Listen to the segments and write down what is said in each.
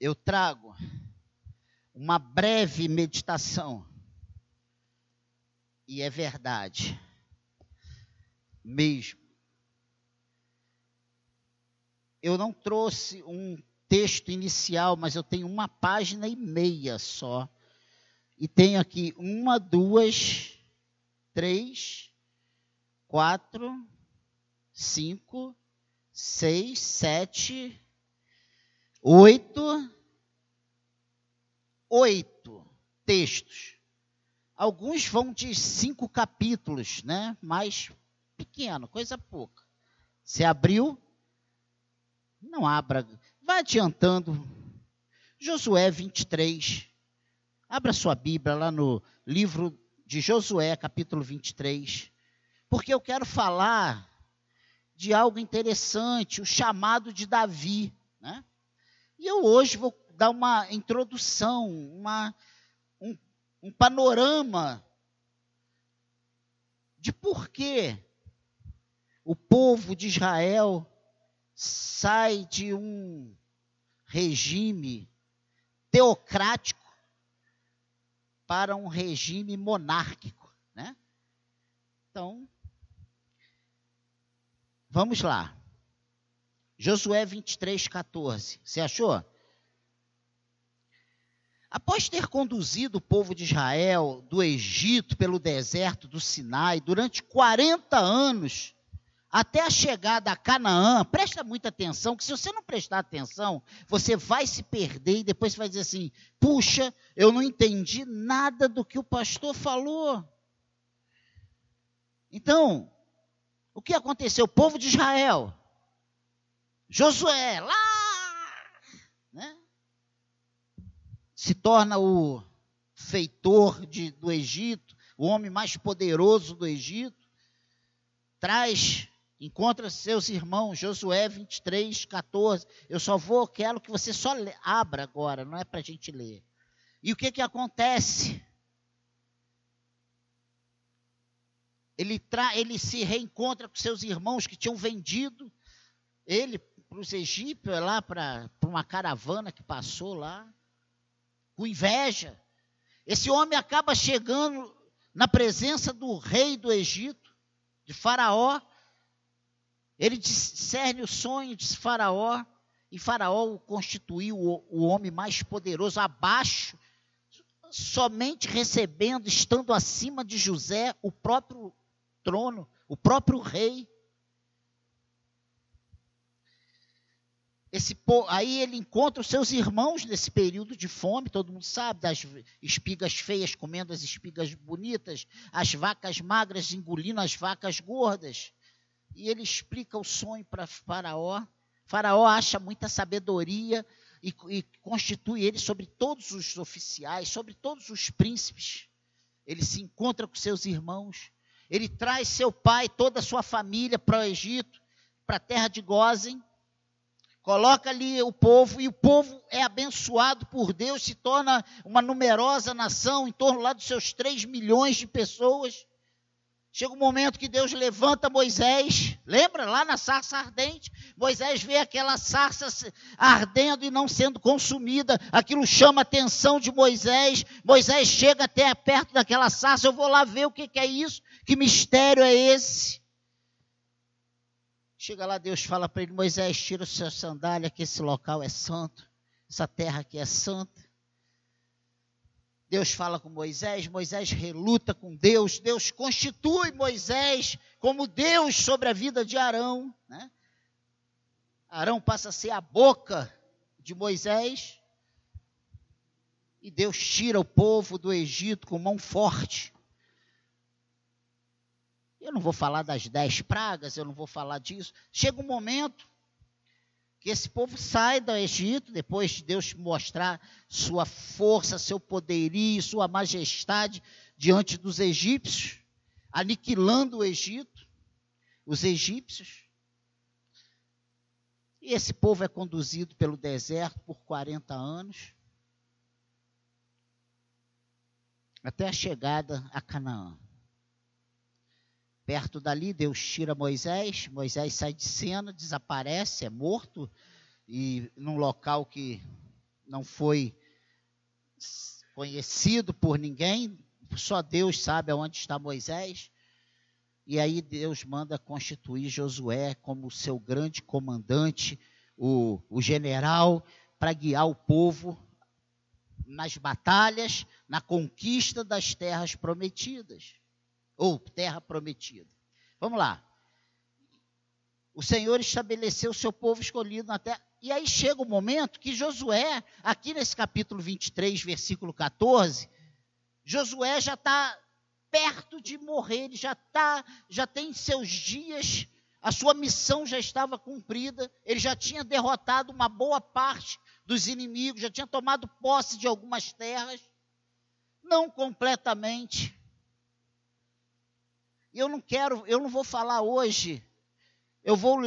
eu trago uma breve meditação. E é verdade, mesmo. Eu não trouxe um texto inicial, mas eu tenho uma página e meia só. E tenho aqui uma, duas, três, quatro, cinco, seis, sete, oito, oito textos. Alguns vão de cinco capítulos, né? Mais pequeno, coisa pouca. Se abriu, não abra. Vai adiantando. Josué 23. Abra sua Bíblia lá no livro de Josué, capítulo 23. Porque eu quero falar de algo interessante, o chamado de Davi. Né? E eu hoje vou dar uma introdução, uma, um, um panorama de por que o povo de Israel sai de um regime teocrático para um regime monárquico, né? Então, vamos lá. Josué 23, 14. Você achou? Após ter conduzido o povo de Israel do Egito pelo deserto do Sinai durante 40 anos, até a chegada a Canaã, presta muita atenção, que se você não prestar atenção, você vai se perder e depois você vai dizer assim: puxa, eu não entendi nada do que o pastor falou. Então, o que aconteceu? O povo de Israel, Josué, lá, né, se torna o feitor de, do Egito, o homem mais poderoso do Egito, traz Encontra seus irmãos, Josué 23, 14. Eu só vou, quero que você só abra agora, não é para a gente ler. E o que, que acontece? Ele, tra, ele se reencontra com seus irmãos que tinham vendido ele para os egípcios, lá para uma caravana que passou lá, com inveja. Esse homem acaba chegando na presença do rei do Egito, de Faraó, ele discerne o sonho de Faraó, e Faraó o constituiu o homem mais poderoso, abaixo, somente recebendo, estando acima de José, o próprio trono, o próprio rei. Esse, aí ele encontra os seus irmãos nesse período de fome, todo mundo sabe, das espigas feias comendo as espigas bonitas, as vacas magras engolindo as vacas gordas e ele explica o sonho para Faraó. Faraó acha muita sabedoria e, e, constitui ele sobre todos os oficiais, sobre todos os príncipes. Ele se encontra com seus irmãos. Ele traz seu pai, toda a sua família para o Egito, para a terra de Gozen. Coloca ali o povo, e o povo é abençoado por Deus, se torna uma numerosa nação, em torno lá dos seus 3 milhões de pessoas. Chega um momento que Deus levanta Moisés, lembra lá na sarça ardente? Moisés vê aquela sarça ardendo e não sendo consumida, aquilo chama a atenção de Moisés. Moisés chega até perto daquela sarça, eu vou lá ver o que, que é isso, que mistério é esse. Chega lá, Deus fala para ele: Moisés, tira o seu sandália, que esse local é santo, essa terra aqui é santa. Deus fala com Moisés, Moisés reluta com Deus, Deus constitui Moisés como Deus sobre a vida de Arão. Né? Arão passa a ser a boca de Moisés, e Deus tira o povo do Egito com mão forte. Eu não vou falar das dez pragas, eu não vou falar disso. Chega um momento que esse povo sai do Egito, depois de Deus mostrar sua força, seu poderio, sua majestade diante dos egípcios, aniquilando o Egito, os egípcios. E esse povo é conduzido pelo deserto por 40 anos, até a chegada a Canaã. Perto dali, Deus tira Moisés, Moisés sai de cena, desaparece, é morto, e num local que não foi conhecido por ninguém, só Deus sabe aonde está Moisés. E aí Deus manda constituir Josué como seu grande comandante, o, o general, para guiar o povo nas batalhas, na conquista das terras prometidas, ou terra prometida. Vamos lá. O Senhor estabeleceu o seu povo escolhido na terra. E aí chega o momento que Josué, aqui nesse capítulo 23, versículo 14, Josué já está perto de morrer, ele já está, já tem seus dias, a sua missão já estava cumprida, ele já tinha derrotado uma boa parte dos inimigos, já tinha tomado posse de algumas terras, não completamente. E eu não quero, eu não vou falar hoje, eu vou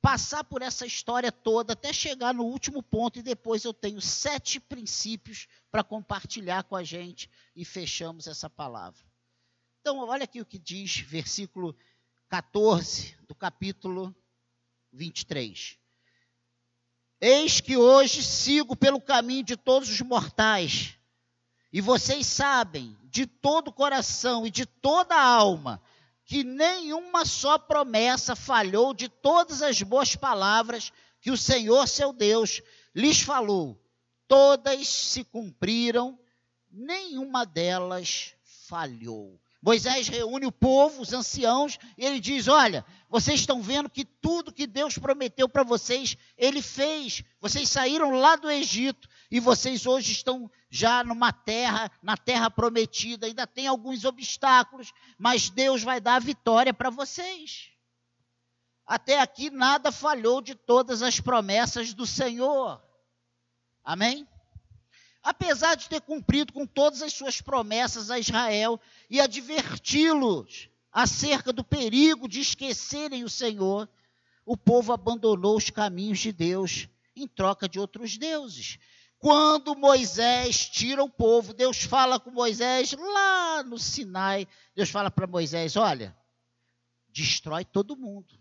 passar por essa história toda até chegar no último ponto e depois eu tenho sete princípios para compartilhar com a gente e fechamos essa palavra. Então, olha aqui o que diz, versículo 14 do capítulo 23. Eis que hoje sigo pelo caminho de todos os mortais, e vocês sabem de todo o coração e de toda a alma que nenhuma só promessa falhou de todas as boas palavras que o Senhor seu Deus lhes falou. Todas se cumpriram, nenhuma delas falhou. Moisés reúne o povo, os anciãos, e ele diz: Olha, vocês estão vendo que tudo que Deus prometeu para vocês, ele fez. Vocês saíram lá do Egito e vocês hoje estão já numa terra, na terra prometida. Ainda tem alguns obstáculos, mas Deus vai dar a vitória para vocês. Até aqui nada falhou de todas as promessas do Senhor. Amém? Apesar de ter cumprido com todas as suas promessas a Israel e adverti-los acerca do perigo de esquecerem o Senhor, o povo abandonou os caminhos de Deus em troca de outros deuses. Quando Moisés tira o povo, Deus fala com Moisés lá no Sinai. Deus fala para Moisés: Olha, destrói todo mundo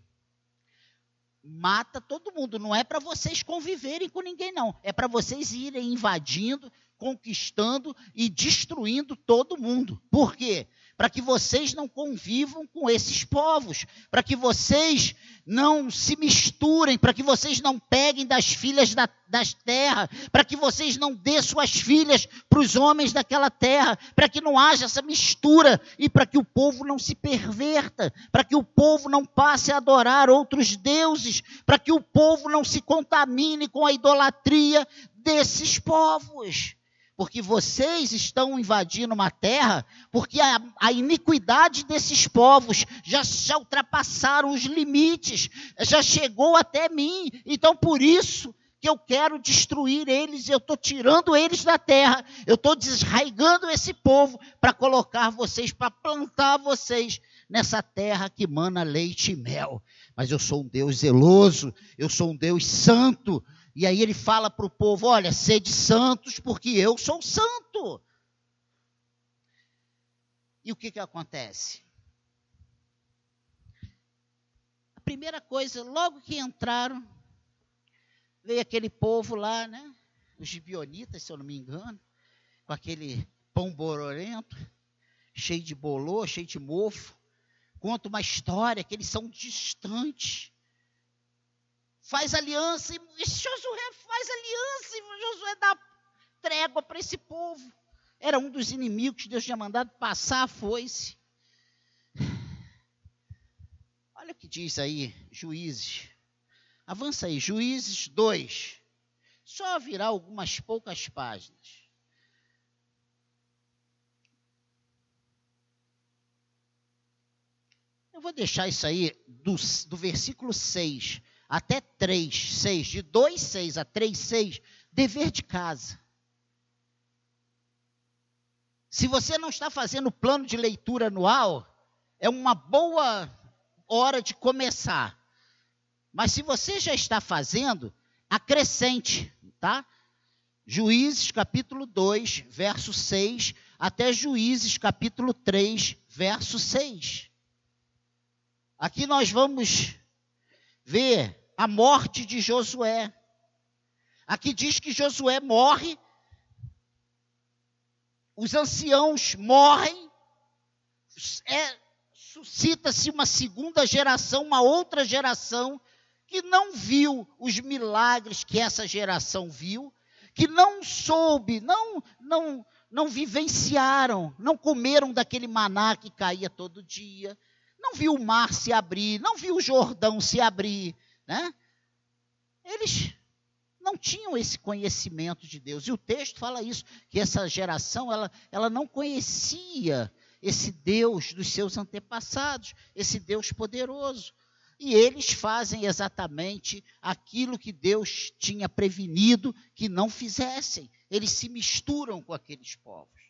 mata todo mundo. Não é para vocês conviverem com ninguém, não. É para vocês irem invadindo, conquistando e destruindo todo mundo. Por quê? Para que vocês não convivam com esses povos, para que vocês não se misturem, para que vocês não peguem das filhas da, das terras, para que vocês não dê suas filhas para os homens daquela terra, para que não haja essa mistura e para que o povo não se perverta, para que o povo não passe a adorar outros deuses, para que o povo não se contamine com a idolatria desses povos porque vocês estão invadindo uma terra, porque a, a iniquidade desses povos já, já ultrapassaram os limites, já chegou até mim. Então, por isso que eu quero destruir eles, eu estou tirando eles da terra, eu estou desraigando esse povo para colocar vocês, para plantar vocês nessa terra que mana leite e mel. Mas eu sou um Deus zeloso, eu sou um Deus santo, e aí ele fala para o povo: olha, sede santos, porque eu sou santo. E o que, que acontece? A primeira coisa, logo que entraram, veio aquele povo lá, né? Os gibionitas, se eu não me engano, com aquele pão bororento, cheio de bolô, cheio de mofo. Conta uma história que eles são distantes faz aliança, e Josué faz aliança, e Josué dá trégua para esse povo. Era um dos inimigos que Deus tinha mandado passar a foice. Olha o que diz aí, Juízes. Avança aí, Juízes 2. Só virar algumas poucas páginas. Eu vou deixar isso aí do, do versículo 6 até 3, 6, de 2, 6 a 3, 6, dever de casa. Se você não está fazendo plano de leitura anual, é uma boa hora de começar. Mas se você já está fazendo, acrescente, tá? Juízes capítulo 2, verso 6, até Juízes capítulo 3, verso 6. Aqui nós vamos ver a morte de Josué. Aqui diz que Josué morre, os anciãos morrem, é, suscita-se uma segunda geração, uma outra geração que não viu os milagres que essa geração viu, que não soube, não, não, não vivenciaram, não comeram daquele maná que caía todo dia, não viu o mar se abrir, não viu o Jordão se abrir, né? Eles não tinham esse conhecimento de Deus. E o texto fala isso, que essa geração ela, ela não conhecia esse Deus dos seus antepassados, esse Deus poderoso. E eles fazem exatamente aquilo que Deus tinha prevenido que não fizessem. Eles se misturam com aqueles povos.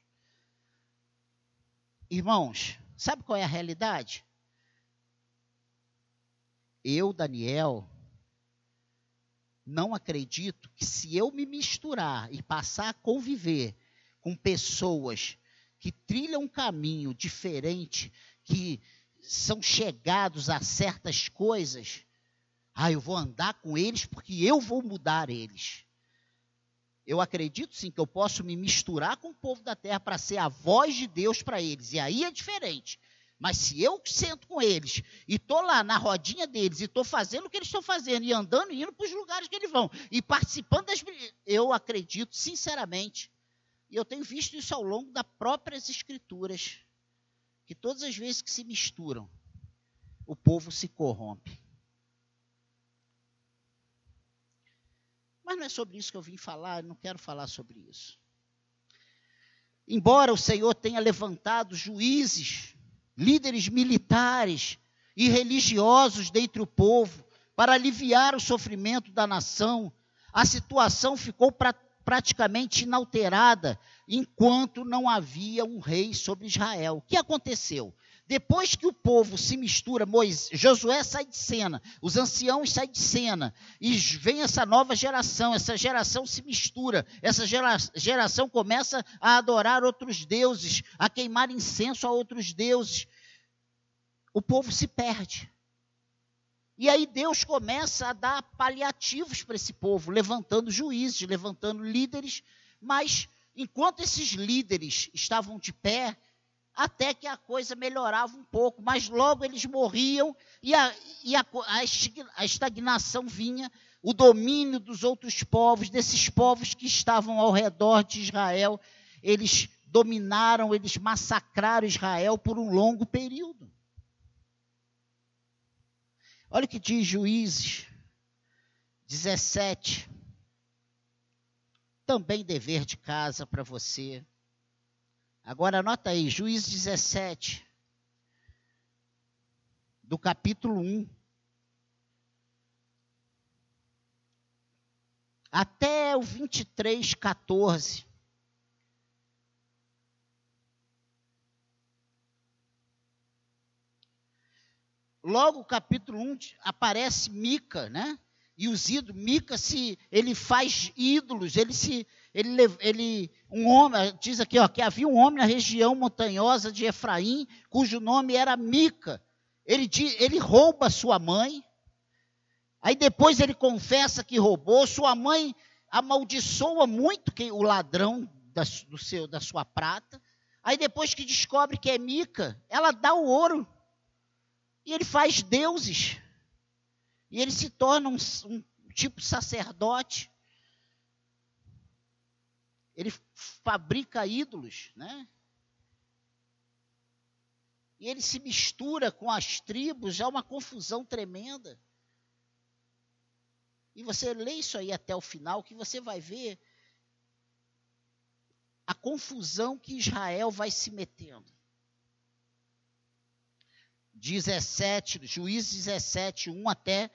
Irmãos, sabe qual é a realidade? Eu, Daniel, não acredito que se eu me misturar e passar a conviver com pessoas que trilham um caminho diferente, que são chegados a certas coisas, ah, eu vou andar com eles porque eu vou mudar eles. Eu acredito sim que eu posso me misturar com o povo da terra para ser a voz de Deus para eles. E aí é diferente. Mas se eu sento com eles e estou lá na rodinha deles e estou fazendo o que eles estão fazendo e andando e indo para os lugares que eles vão e participando das. Eu acredito, sinceramente, e eu tenho visto isso ao longo das próprias escrituras, que todas as vezes que se misturam, o povo se corrompe. Mas não é sobre isso que eu vim falar, eu não quero falar sobre isso. Embora o Senhor tenha levantado juízes, líderes militares e religiosos dentre o povo para aliviar o sofrimento da nação, a situação ficou pra, praticamente inalterada enquanto não havia um rei sobre Israel. O que aconteceu? Depois que o povo se mistura, Moisés, Josué sai de cena, os anciãos saem de cena, e vem essa nova geração, essa geração se mistura, essa gera, geração começa a adorar outros deuses, a queimar incenso a outros deuses. O povo se perde. E aí Deus começa a dar paliativos para esse povo, levantando juízes, levantando líderes, mas enquanto esses líderes estavam de pé, até que a coisa melhorava um pouco, mas logo eles morriam e a, e a, a estagnação vinha, o domínio dos outros povos, desses povos que estavam ao redor de Israel, eles dominaram, eles massacraram Israel por um longo período. Olha o que diz Juízes 17. Também dever de casa para você. Agora anota aí, Juízes 17, do capítulo 1. Até o 23, 14. logo o capítulo 1 aparece Mica, né? E os ídolos, Mica se ele faz ídolos, ele se ele, ele um homem, diz aqui, ó, que havia um homem na região montanhosa de Efraim, cujo nome era Mica. Ele ele rouba sua mãe. Aí depois ele confessa que roubou, sua mãe amaldiçoa muito que, o ladrão da, do seu, da sua prata. Aí depois que descobre que é Mica, ela dá o ouro e ele faz deuses. E ele se torna um, um tipo sacerdote. Ele fabrica ídolos, né? E ele se mistura com as tribos, é uma confusão tremenda. E você lê isso aí até o final, que você vai ver a confusão que Israel vai se metendo. 17, Juízes 17, 1 até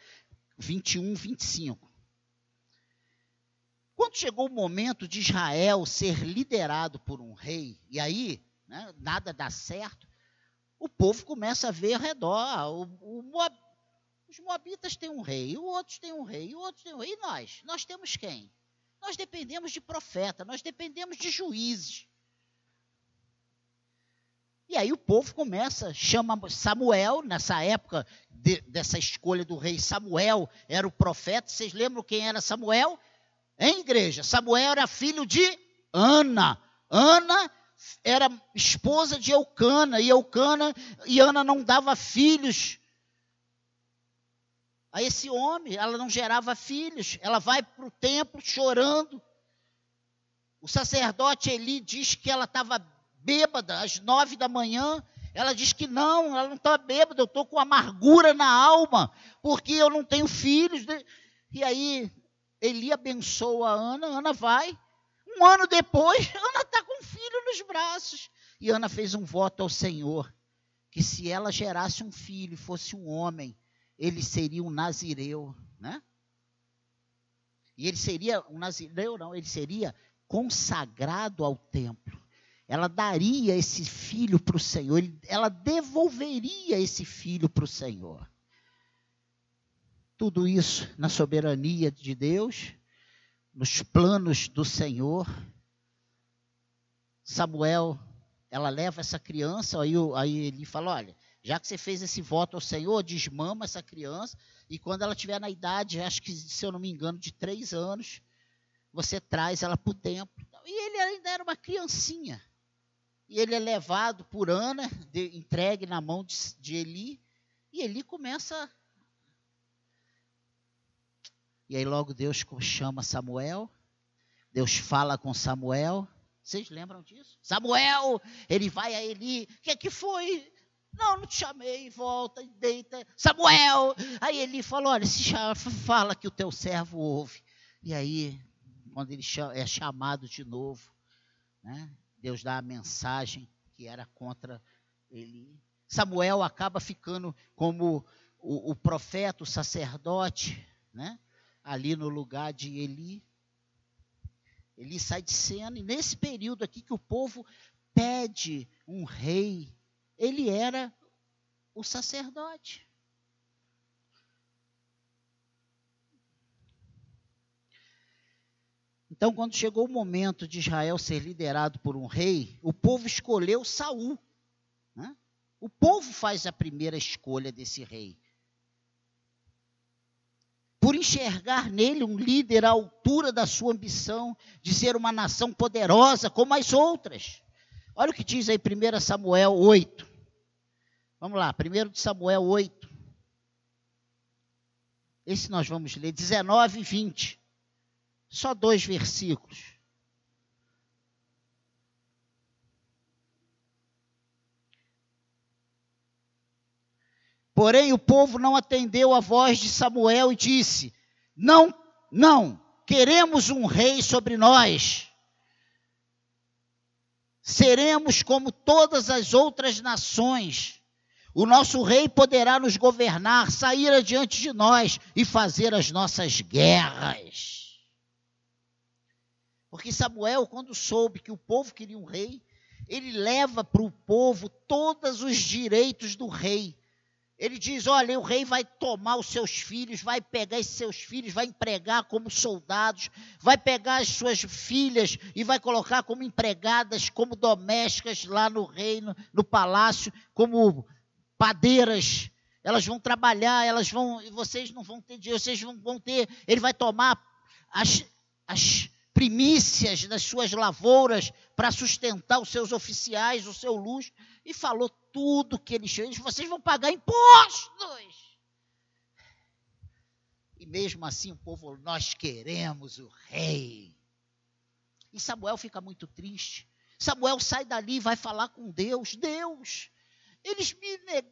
21, 25. Quando chegou o momento de Israel ser liderado por um rei, e aí né, nada dá certo, o povo começa a ver ao redor. Ah, o, o Moab, os moabitas têm um rei, o outros têm um rei, o outro tem um rei. E nós? Nós temos quem? Nós dependemos de profeta, nós dependemos de juízes. E aí o povo começa, chama Samuel, nessa época de, dessa escolha do rei Samuel, era o profeta. Vocês lembram quem era Samuel? Em igreja, Samuel era filho de Ana. Ana era esposa de Eucana, e Eucana e Ana não dava filhos a esse homem, ela não gerava filhos, ela vai para o templo chorando. O sacerdote Eli diz que ela estava bêbada às nove da manhã. Ela diz que não, ela não está bêbada, eu estou com amargura na alma, porque eu não tenho filhos. E aí Eli abençoa a Ana, Ana vai. Um ano depois, Ana está com um filho nos braços. E Ana fez um voto ao Senhor, que se ela gerasse um filho fosse um homem, ele seria um nazireu, né? E ele seria um nazireu, não, ele seria consagrado ao templo. Ela daria esse filho para o Senhor, ela devolveria esse filho para o Senhor. Tudo isso na soberania de Deus, nos planos do Senhor. Samuel, ela leva essa criança, aí, aí ele fala: olha, já que você fez esse voto ao Senhor, desmama essa criança, e quando ela tiver na idade, acho que, se eu não me engano, de três anos, você traz ela para o templo. E ele ainda era uma criancinha. E ele é levado por Ana, de, entregue na mão de, de Eli, e Eli começa. E aí logo Deus chama Samuel, Deus fala com Samuel. Vocês lembram disso? Samuel, ele vai a Eli, o que, é que foi? Não, não te chamei, volta, deita. Samuel! Aí ele falou: olha, se chama, fala que o teu servo ouve. E aí, quando ele é chamado de novo, né, Deus dá a mensagem que era contra ele. Samuel acaba ficando como o, o profeta, o sacerdote, né, ali no lugar de Eli. Eli sai de cena, e nesse período aqui que o povo pede um rei ele era o sacerdote. Então, quando chegou o momento de Israel ser liderado por um rei, o povo escolheu Saul. Né? O povo faz a primeira escolha desse rei. Por enxergar nele um líder à altura da sua ambição de ser uma nação poderosa como as outras. Olha o que diz aí 1 Samuel 8. Vamos lá, 1 Samuel 8. Esse nós vamos ler, 19 e 20. Só dois versículos. Porém, o povo não atendeu a voz de Samuel e disse: Não, não, queremos um rei sobre nós seremos como todas as outras nações. O nosso rei poderá nos governar, sair adiante de nós e fazer as nossas guerras. Porque Samuel, quando soube que o povo queria um rei, ele leva para o povo todos os direitos do rei. Ele diz: olha, o rei vai tomar os seus filhos, vai pegar esses seus filhos, vai empregar como soldados, vai pegar as suas filhas e vai colocar como empregadas, como domésticas lá no reino, no palácio, como padeiras. Elas vão trabalhar, elas vão, vocês não vão ter dinheiro, vocês vão, ter. Ele vai tomar as, as primícias das suas lavouras para sustentar os seus oficiais, o seu luxo, e falou tudo que eles fez, vocês vão pagar impostos. E mesmo assim o povo, nós queremos o rei. E Samuel fica muito triste. Samuel sai dali e vai falar com Deus. Deus, eles me,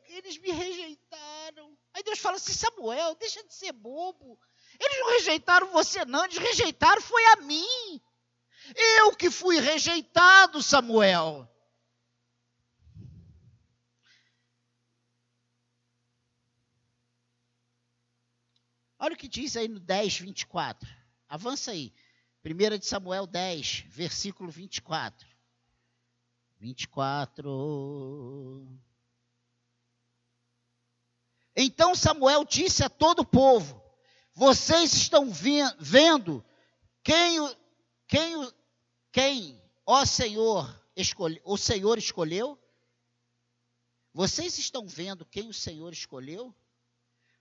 eles me rejeitaram. Aí Deus fala assim: Samuel, deixa de ser bobo. Eles não rejeitaram você, não, eles rejeitaram foi a mim. Eu que fui rejeitado, Samuel. Olha o que diz aí no 10, 24. Avança aí. 1 de Samuel 10, versículo 24. 24. Então Samuel disse a todo o povo: Vocês estão vendo quem, quem, quem, ó Senhor, escolhe, o Senhor escolheu? Vocês estão vendo quem o Senhor escolheu?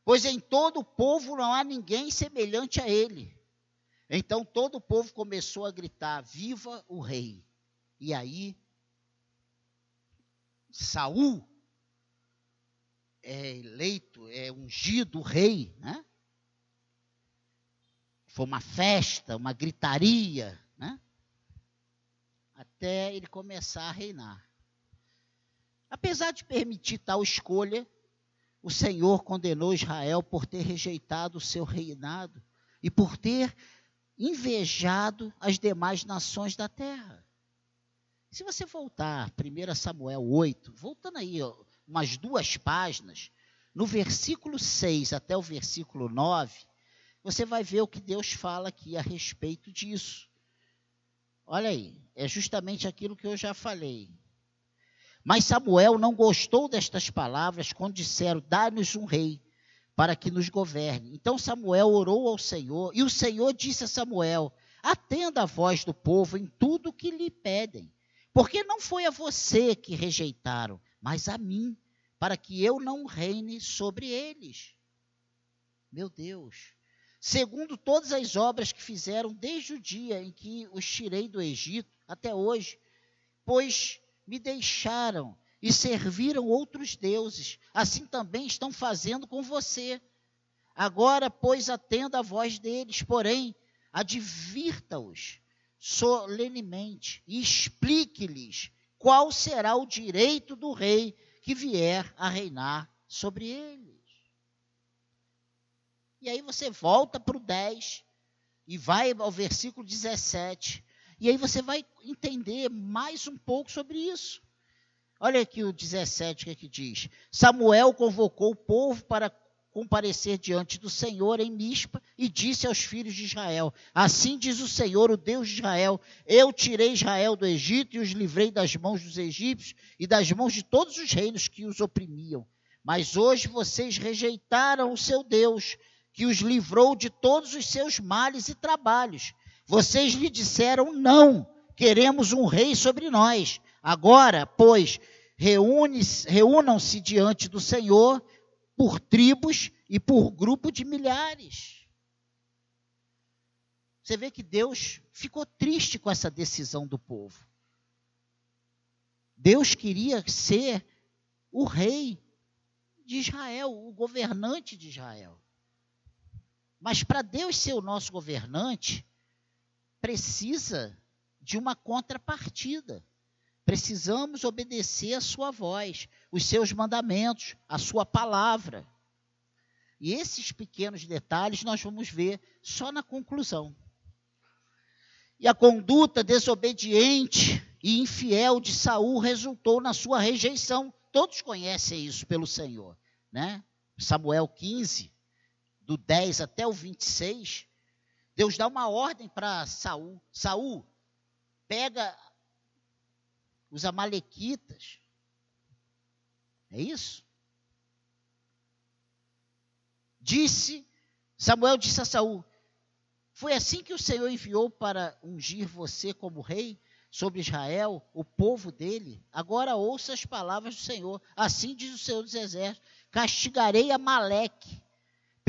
pois em todo o povo não há ninguém semelhante a ele. Então todo o povo começou a gritar: Viva o rei! E aí, Saul é eleito, é ungido rei, né? Foi uma festa, uma gritaria, né? Até ele começar a reinar. Apesar de permitir tal escolha, o Senhor condenou Israel por ter rejeitado o seu reinado e por ter invejado as demais nações da terra. Se você voltar, 1 Samuel 8, voltando aí ó, umas duas páginas, no versículo 6 até o versículo 9, você vai ver o que Deus fala aqui a respeito disso. Olha aí, é justamente aquilo que eu já falei. Mas Samuel não gostou destas palavras quando disseram: Dá-nos um rei para que nos governe. Então Samuel orou ao Senhor, e o Senhor disse a Samuel: Atenda a voz do povo em tudo o que lhe pedem, porque não foi a você que rejeitaram, mas a mim, para que eu não reine sobre eles. Meu Deus. Segundo todas as obras que fizeram desde o dia em que os tirei do Egito até hoje, pois me deixaram e serviram outros deuses. Assim também estão fazendo com você. Agora, pois, atenda a voz deles, porém, advirta-os solenemente e explique-lhes qual será o direito do rei que vier a reinar sobre eles. E aí você volta para o 10 e vai ao versículo 17. E aí você vai entender mais um pouco sobre isso. Olha aqui o 17 que, é que diz: Samuel convocou o povo para comparecer diante do Senhor em Mispa e disse aos filhos de Israel: Assim diz o Senhor, o Deus de Israel: Eu tirei Israel do Egito e os livrei das mãos dos egípcios e das mãos de todos os reinos que os oprimiam. Mas hoje vocês rejeitaram o seu Deus, que os livrou de todos os seus males e trabalhos. Vocês lhe disseram: Não, queremos um rei sobre nós. Agora, pois, reúnam-se diante do Senhor por tribos e por grupo de milhares. Você vê que Deus ficou triste com essa decisão do povo. Deus queria ser o rei de Israel, o governante de Israel. Mas para Deus ser o nosso governante, precisa de uma contrapartida. Precisamos obedecer a sua voz, os seus mandamentos, a sua palavra. E esses pequenos detalhes nós vamos ver só na conclusão. E a conduta desobediente e infiel de Saul resultou na sua rejeição. Todos conhecem isso pelo Senhor, né? Samuel 15, do 10 até o 26, Deus dá uma ordem para Saul. Saul, pega os amalequitas. É isso? Disse, Samuel disse a Saul: Foi assim que o Senhor enviou para ungir você como rei sobre Israel, o povo dele. Agora ouça as palavras do Senhor. Assim diz o Senhor dos Exércitos: Castigarei Amaleque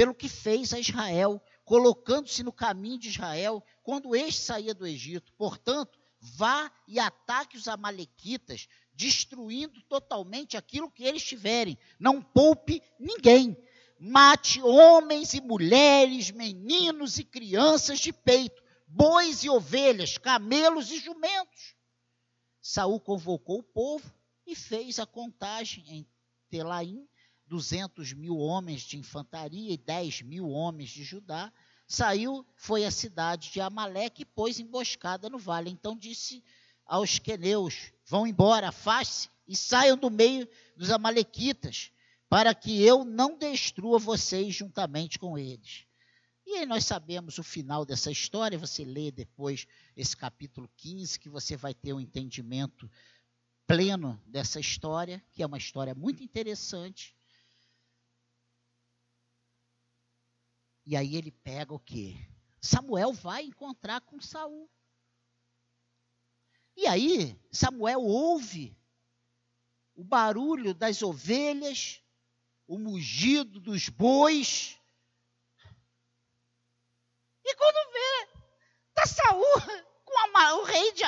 pelo que fez a Israel, colocando-se no caminho de Israel quando este saía do Egito. Portanto, vá e ataque os amalequitas, destruindo totalmente aquilo que eles tiverem. Não poupe ninguém. Mate homens e mulheres, meninos e crianças de peito, bois e ovelhas, camelos e jumentos. Saul convocou o povo e fez a contagem em Telaim, duzentos mil homens de infantaria e dez mil homens de Judá, saiu, foi à cidade de Amaleque e pôs emboscada no vale. Então disse aos queneus: Vão embora, afaste e saiam do meio dos amalequitas, para que eu não destrua vocês juntamente com eles. E aí nós sabemos o final dessa história, você lê depois esse capítulo 15, que você vai ter um entendimento pleno dessa história, que é uma história muito interessante. E aí ele pega o quê? Samuel vai encontrar com Saul. E aí Samuel ouve o barulho das ovelhas, o mugido dos bois. E quando vê, Está Saul com o rei de,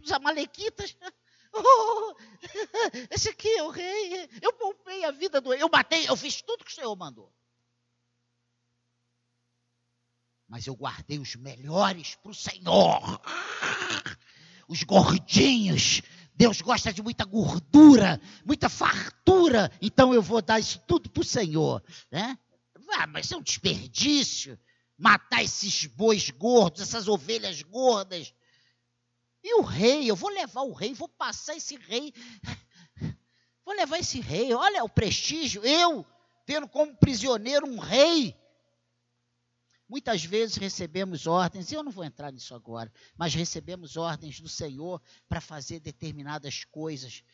dos Amalequitas. Oh, esse aqui é o rei. Eu poupei a vida do rei. Eu matei, eu fiz tudo que o Senhor mandou. Mas eu guardei os melhores para o Senhor. Os gordinhos. Deus gosta de muita gordura, muita fartura. Então eu vou dar isso tudo para o Senhor. Né? Ah, mas é um desperdício matar esses bois gordos, essas ovelhas gordas. E o rei, eu vou levar o rei, vou passar esse rei. Vou levar esse rei, olha o prestígio, eu tendo como prisioneiro um rei. Muitas vezes recebemos ordens, eu não vou entrar nisso agora, mas recebemos ordens do Senhor para fazer determinadas coisas,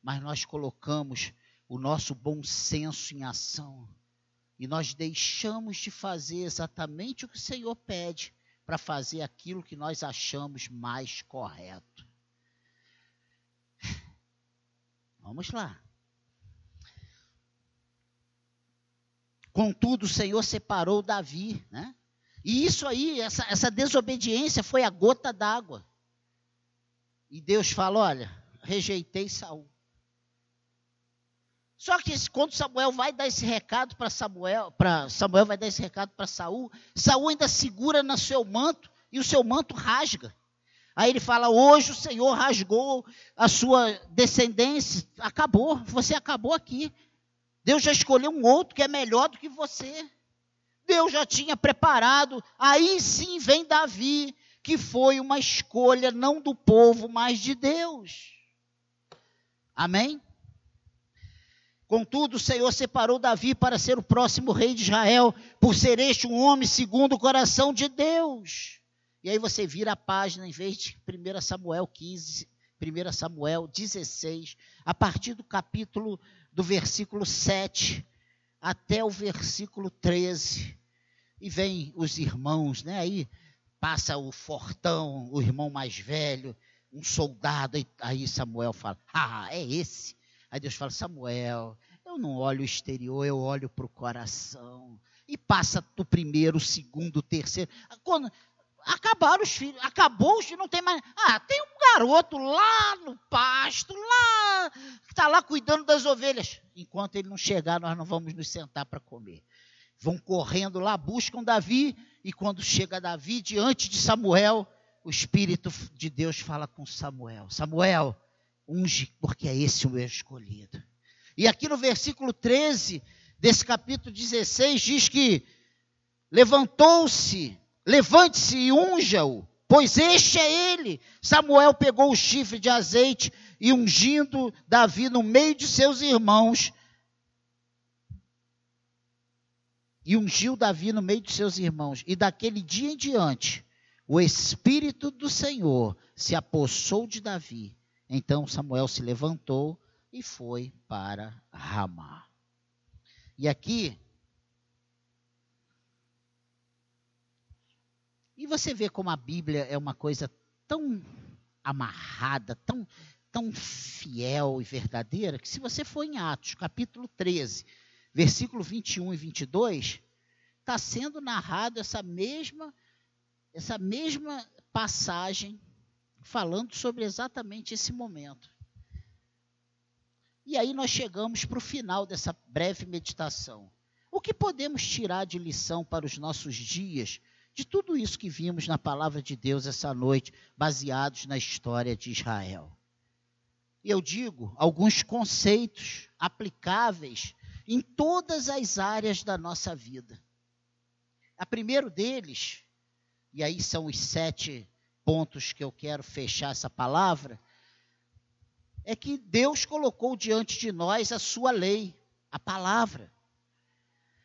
mas nós colocamos o nosso bom senso em ação. E nós deixamos de fazer exatamente o que o Senhor pede para fazer aquilo que nós achamos mais correto. Vamos lá. Contudo, o Senhor separou Davi, né? E isso aí, essa, essa desobediência foi a gota d'água. E Deus fala: olha, rejeitei Saul. Só que quando Samuel vai dar esse recado para Samuel, para Samuel vai dar esse recado para Saul, Saul ainda segura no seu manto e o seu manto rasga. Aí ele fala: "Hoje o Senhor rasgou a sua descendência, acabou, você acabou aqui. Deus já escolheu um outro que é melhor do que você. Deus já tinha preparado. Aí sim vem Davi, que foi uma escolha não do povo, mas de Deus. Amém? Contudo, o Senhor separou Davi para ser o próximo rei de Israel, por ser este um homem segundo o coração de Deus. E aí você vira a página, em vez de 1 Samuel 15, 1 Samuel 16, a partir do capítulo, do versículo 7 até o versículo 13. E vem os irmãos, né? Aí passa o fortão, o irmão mais velho, um soldado, aí Samuel fala: Ah, é esse. Aí Deus fala: Samuel, eu não olho o exterior, eu olho para o coração. E passa o primeiro, o segundo, o terceiro. Quando acabaram os filhos, acabou os filhos, não tem mais. Ah, tem um garoto lá no pasto, lá, que está lá cuidando das ovelhas. Enquanto ele não chegar, nós não vamos nos sentar para comer. Vão correndo lá, buscam Davi, e quando chega Davi diante de Samuel, o Espírito de Deus fala com Samuel: Samuel, unge, porque é esse o meu escolhido. E aqui no versículo 13 desse capítulo 16 diz que levantou-se, levante-se e unja-o, pois este é ele. Samuel pegou o chifre de azeite e ungindo Davi no meio de seus irmãos, e ungiu Davi no meio de seus irmãos. E daquele dia em diante, o Espírito do Senhor se apossou de Davi. Então Samuel se levantou e foi para Ramá. E aqui E você vê como a Bíblia é uma coisa tão amarrada, tão tão fiel e verdadeira, que se você for em Atos, capítulo 13, versículo 21 e 22, está sendo narrado essa mesma essa mesma passagem falando sobre exatamente esse momento. E aí nós chegamos para o final dessa breve meditação. O que podemos tirar de lição para os nossos dias de tudo isso que vimos na palavra de Deus essa noite, baseados na história de Israel? Eu digo alguns conceitos aplicáveis em todas as áreas da nossa vida. A primeiro deles, e aí são os sete pontos que eu quero fechar essa palavra, é que Deus colocou diante de nós a sua lei, a palavra.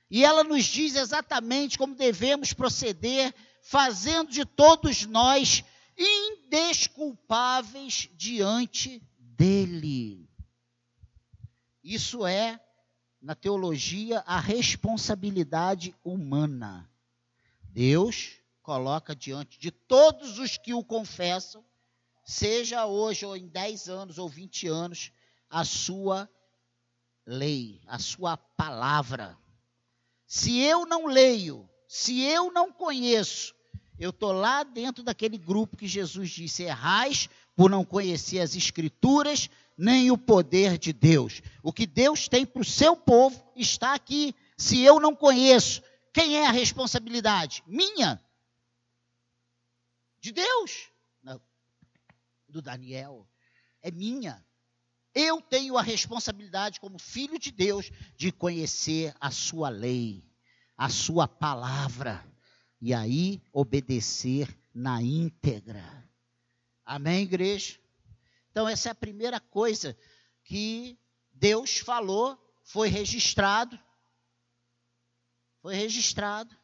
E ela nos diz exatamente como devemos proceder, fazendo de todos nós indesculpáveis diante dele. Isso é, na teologia, a responsabilidade humana. Deus coloca diante de todos os que o confessam seja hoje ou em 10 anos ou 20 anos, a sua lei, a sua palavra. Se eu não leio, se eu não conheço, eu estou lá dentro daquele grupo que Jesus disse: errais por não conhecer as Escrituras nem o poder de Deus. O que Deus tem para o seu povo está aqui. Se eu não conheço, quem é a responsabilidade? Minha? De Deus? Não. Do Daniel. É minha. Eu tenho a responsabilidade, como filho de Deus, de conhecer a sua lei, a sua palavra, e aí obedecer na íntegra. Amém, igreja? Então, essa é a primeira coisa que Deus falou, foi registrado. Foi registrado.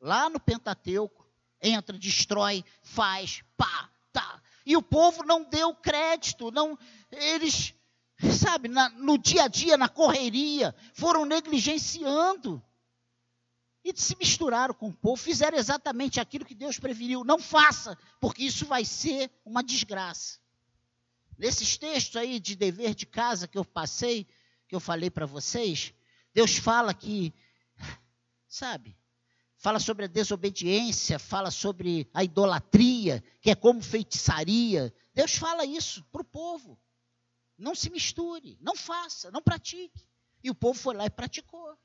Lá no Pentateuco. Entra, destrói, faz, pá, tá. E o povo não deu crédito, não, eles sabe, na, no dia a dia, na correria, foram negligenciando. E se misturaram com o povo, fizeram exatamente aquilo que Deus preferiu. Não faça, porque isso vai ser uma desgraça. Nesses textos aí de dever de casa que eu passei, que eu falei para vocês, Deus fala que, sabe, fala sobre a desobediência, fala sobre a idolatria, que é como feitiçaria. Deus fala isso para o povo. Não se misture, não faça, não pratique. E o povo foi lá e praticou.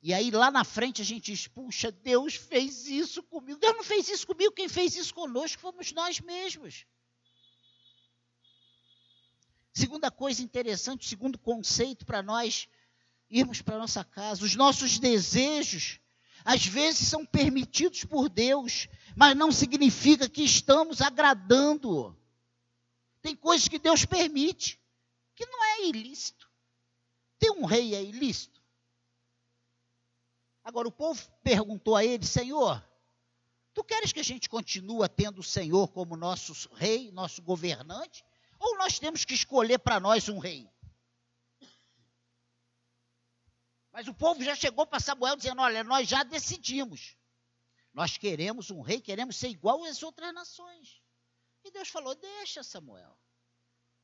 E aí lá na frente a gente diz: puxa, Deus fez isso comigo. Deus não fez isso comigo, quem fez isso conosco fomos nós mesmos. Segunda coisa interessante, segundo conceito para nós irmos para nossa casa, os nossos desejos às vezes são permitidos por Deus, mas não significa que estamos agradando. Tem coisas que Deus permite, que não é ilícito. Ter um rei é ilícito. Agora, o povo perguntou a ele, Senhor, tu queres que a gente continue tendo o Senhor como nosso rei, nosso governante? Ou nós temos que escolher para nós um rei? Mas o povo já chegou para Samuel dizendo: Olha, nós já decidimos. Nós queremos um rei, queremos ser igual às outras nações. E Deus falou: Deixa, Samuel.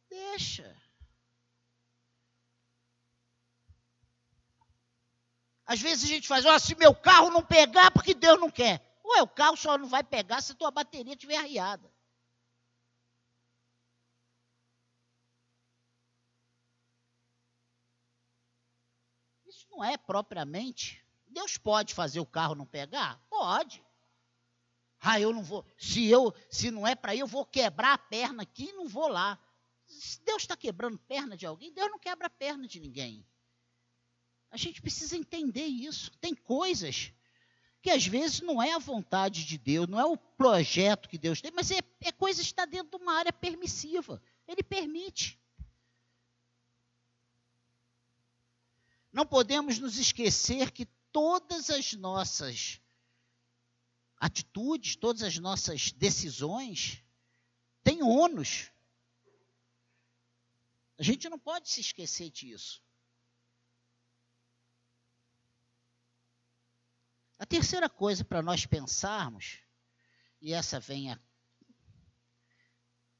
Deixa. Às vezes a gente faz, oh, se meu carro não pegar, porque Deus não quer. Ué, o carro só não vai pegar se a tua bateria estiver arriada. Isso não é propriamente. Deus pode fazer o carro não pegar? Pode. Ah, eu não vou. Se eu, se não é para ir, eu vou quebrar a perna aqui e não vou lá. Se Deus está quebrando perna de alguém, Deus não quebra a perna de ninguém. A gente precisa entender isso. Tem coisas que às vezes não é a vontade de Deus, não é o projeto que Deus tem, mas é, é coisa que está dentro de uma área permissiva. Ele permite. Não podemos nos esquecer que todas as nossas atitudes, todas as nossas decisões têm ônus. A gente não pode se esquecer disso. A terceira coisa para nós pensarmos, e essa vem a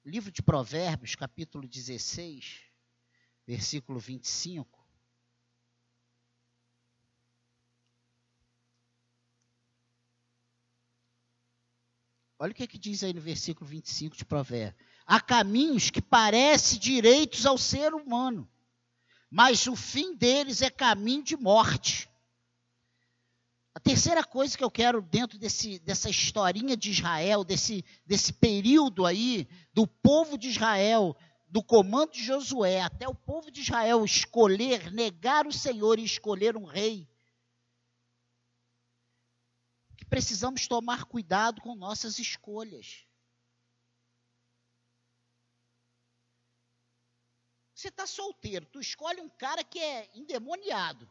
livro de Provérbios, capítulo 16, versículo 25. Olha o que, é que diz aí no versículo 25 de Provérbios. Há caminhos que parecem direitos ao ser humano, mas o fim deles é caminho de morte. A terceira coisa que eu quero dentro desse, dessa historinha de Israel, desse, desse período aí, do povo de Israel, do comando de Josué, até o povo de Israel escolher, negar o Senhor e escolher um rei, precisamos tomar cuidado com nossas escolhas. Você está solteiro, tu escolhe um cara que é endemoniado.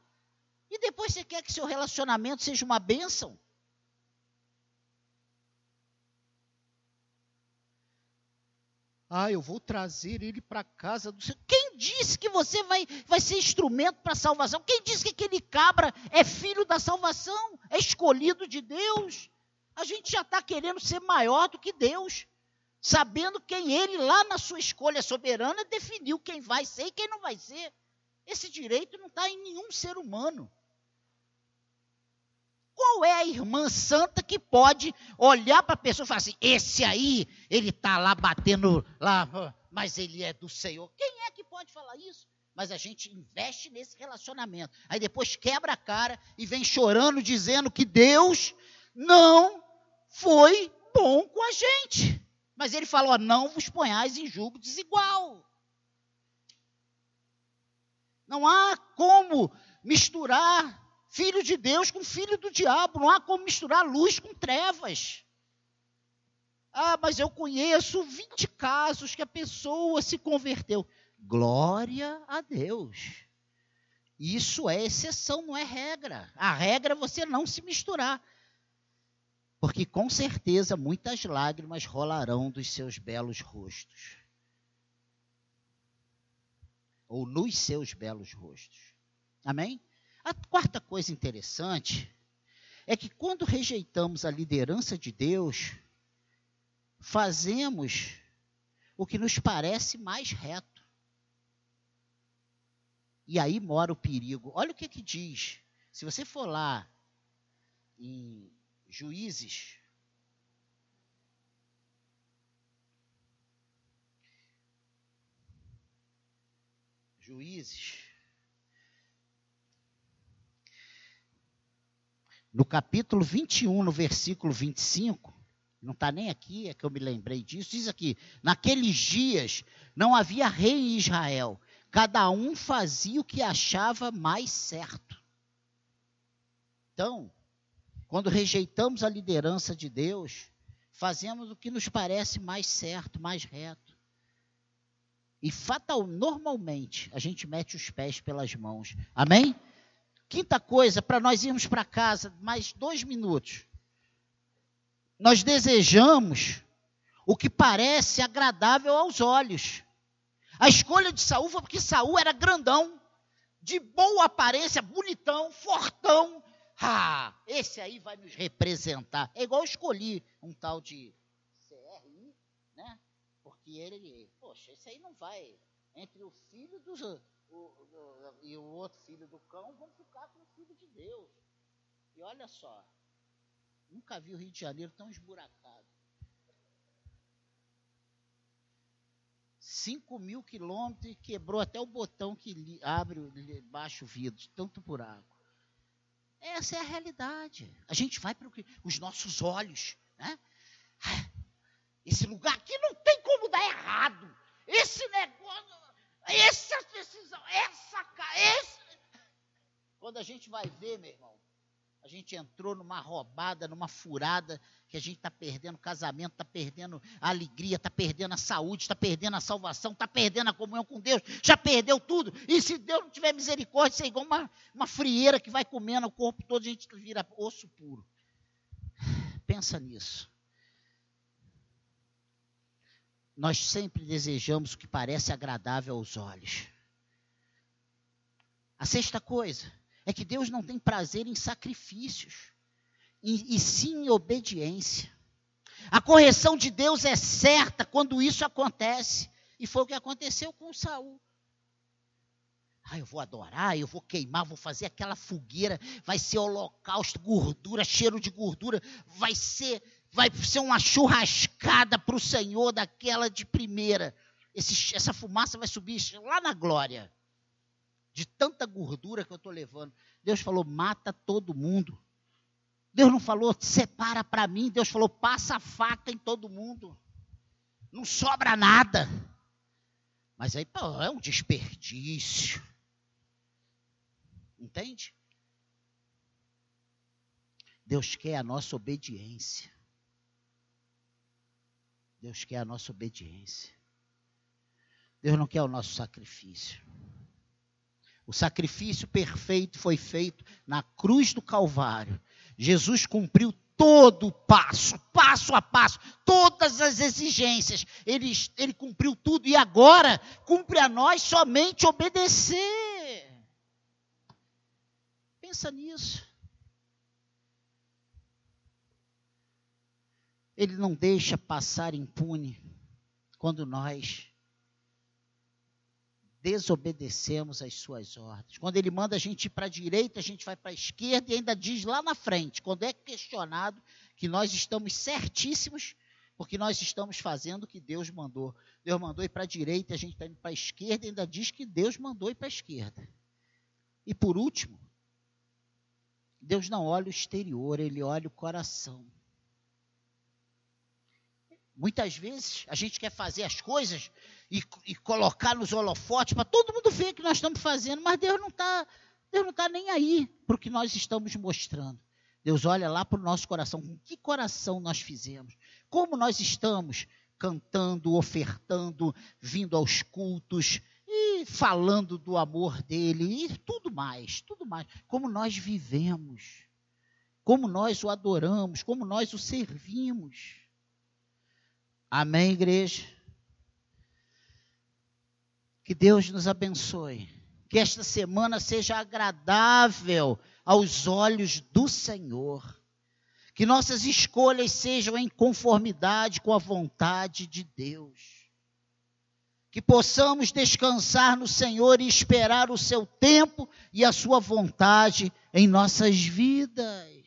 E depois você quer que seu relacionamento seja uma bênção? Ah, eu vou trazer ele para casa do Senhor. Quem disse que você vai, vai ser instrumento para a salvação? Quem disse que aquele cabra é filho da salvação? É escolhido de Deus? A gente já está querendo ser maior do que Deus, sabendo quem ele, lá na sua escolha soberana, definiu quem vai ser e quem não vai ser. Esse direito não está em nenhum ser humano. Qual é a irmã santa que pode olhar para a pessoa e falar assim: esse aí, ele está lá batendo lá, mas ele é do Senhor? Quem é que pode falar isso? Mas a gente investe nesse relacionamento. Aí depois quebra a cara e vem chorando, dizendo que Deus não foi bom com a gente. Mas ele falou: não vos ponhais em julgo desigual. Não há como misturar filho de Deus com filho do diabo. Não há como misturar luz com trevas. Ah, mas eu conheço 20 casos que a pessoa se converteu. Glória a Deus. Isso é exceção, não é regra. A regra é você não se misturar. Porque com certeza muitas lágrimas rolarão dos seus belos rostos. Ou nos seus belos rostos. Amém? A quarta coisa interessante é que quando rejeitamos a liderança de Deus, fazemos o que nos parece mais reto. E aí mora o perigo. Olha o que, que diz. Se você for lá em Juízes, Juízes, No capítulo 21, no versículo 25, não está nem aqui, é que eu me lembrei disso, diz aqui: naqueles dias não havia rei em Israel, cada um fazia o que achava mais certo. Então, quando rejeitamos a liderança de Deus, fazemos o que nos parece mais certo, mais reto. E fatal, normalmente, a gente mete os pés pelas mãos. Amém? Quinta coisa, para nós irmos para casa, mais dois minutos. Nós desejamos o que parece agradável aos olhos. A escolha de Saul foi porque Saul era grandão, de boa aparência, bonitão, fortão. Ah, esse aí vai nos representar. É igual eu escolhi um tal de CRI, né? Porque ele, poxa, esse aí não vai entre o filho dos o, o, e o outro filho do cão vão ficar com o filho de Deus. E olha só, nunca vi o Rio de Janeiro tão esburacado. 5 mil quilômetros e quebrou até o botão que li, abre, baixa o vidro, tanto buraco. Essa é a realidade. A gente vai para os nossos olhos. Né? Esse lugar aqui não tem como dar errado. Esse negócio. Essa decisão, essa, esse. Quando a gente vai ver, meu irmão, a gente entrou numa roubada, numa furada, que a gente está perdendo casamento, está perdendo a alegria, está perdendo a saúde, está perdendo a salvação, está perdendo a comunhão com Deus, já perdeu tudo. E se Deus não tiver misericórdia, isso é igual uma, uma frieira que vai comendo o corpo todo, a gente vira osso puro. Pensa nisso. Nós sempre desejamos o que parece agradável aos olhos. A sexta coisa é que Deus não tem prazer em sacrifícios, e, e sim em obediência. A correção de Deus é certa quando isso acontece, e foi o que aconteceu com Saul. Ah, eu vou adorar, eu vou queimar, vou fazer aquela fogueira, vai ser holocausto, gordura, cheiro de gordura, vai ser vai ser uma churrascada para o Senhor daquela de primeira. Esse, essa fumaça vai subir lá na glória. De tanta gordura que eu estou levando. Deus falou: mata todo mundo. Deus não falou, separa para mim. Deus falou, passa a faca em todo mundo. Não sobra nada. Mas aí pô, é um desperdício. Entende? Deus quer a nossa obediência. Deus quer a nossa obediência. Deus não quer o nosso sacrifício. O sacrifício perfeito foi feito na cruz do Calvário. Jesus cumpriu todo o passo, passo a passo, todas as exigências. Ele, ele cumpriu tudo e agora cumpre a nós somente obedecer. Pensa nisso. Ele não deixa passar impune quando nós desobedecemos às suas ordens. Quando ele manda a gente ir para a direita, a gente vai para a esquerda e ainda diz lá na frente, quando é questionado, que nós estamos certíssimos, porque nós estamos fazendo o que Deus mandou. Deus mandou ir para a direita, a gente está indo para a esquerda e ainda diz que Deus mandou ir para a esquerda. E por último, Deus não olha o exterior, ele olha o coração. Muitas vezes a gente quer fazer as coisas e, e colocar nos holofotes para todo mundo ver que nós estamos fazendo, mas Deus não está Deus não está nem aí para o que nós estamos mostrando. Deus olha lá para o nosso coração, com que coração nós fizemos, como nós estamos cantando, ofertando, vindo aos cultos e falando do amor dele e tudo mais, tudo mais, como nós vivemos, como nós o adoramos, como nós o servimos. Amém, igreja? Que Deus nos abençoe. Que esta semana seja agradável aos olhos do Senhor. Que nossas escolhas sejam em conformidade com a vontade de Deus. Que possamos descansar no Senhor e esperar o seu tempo e a sua vontade em nossas vidas.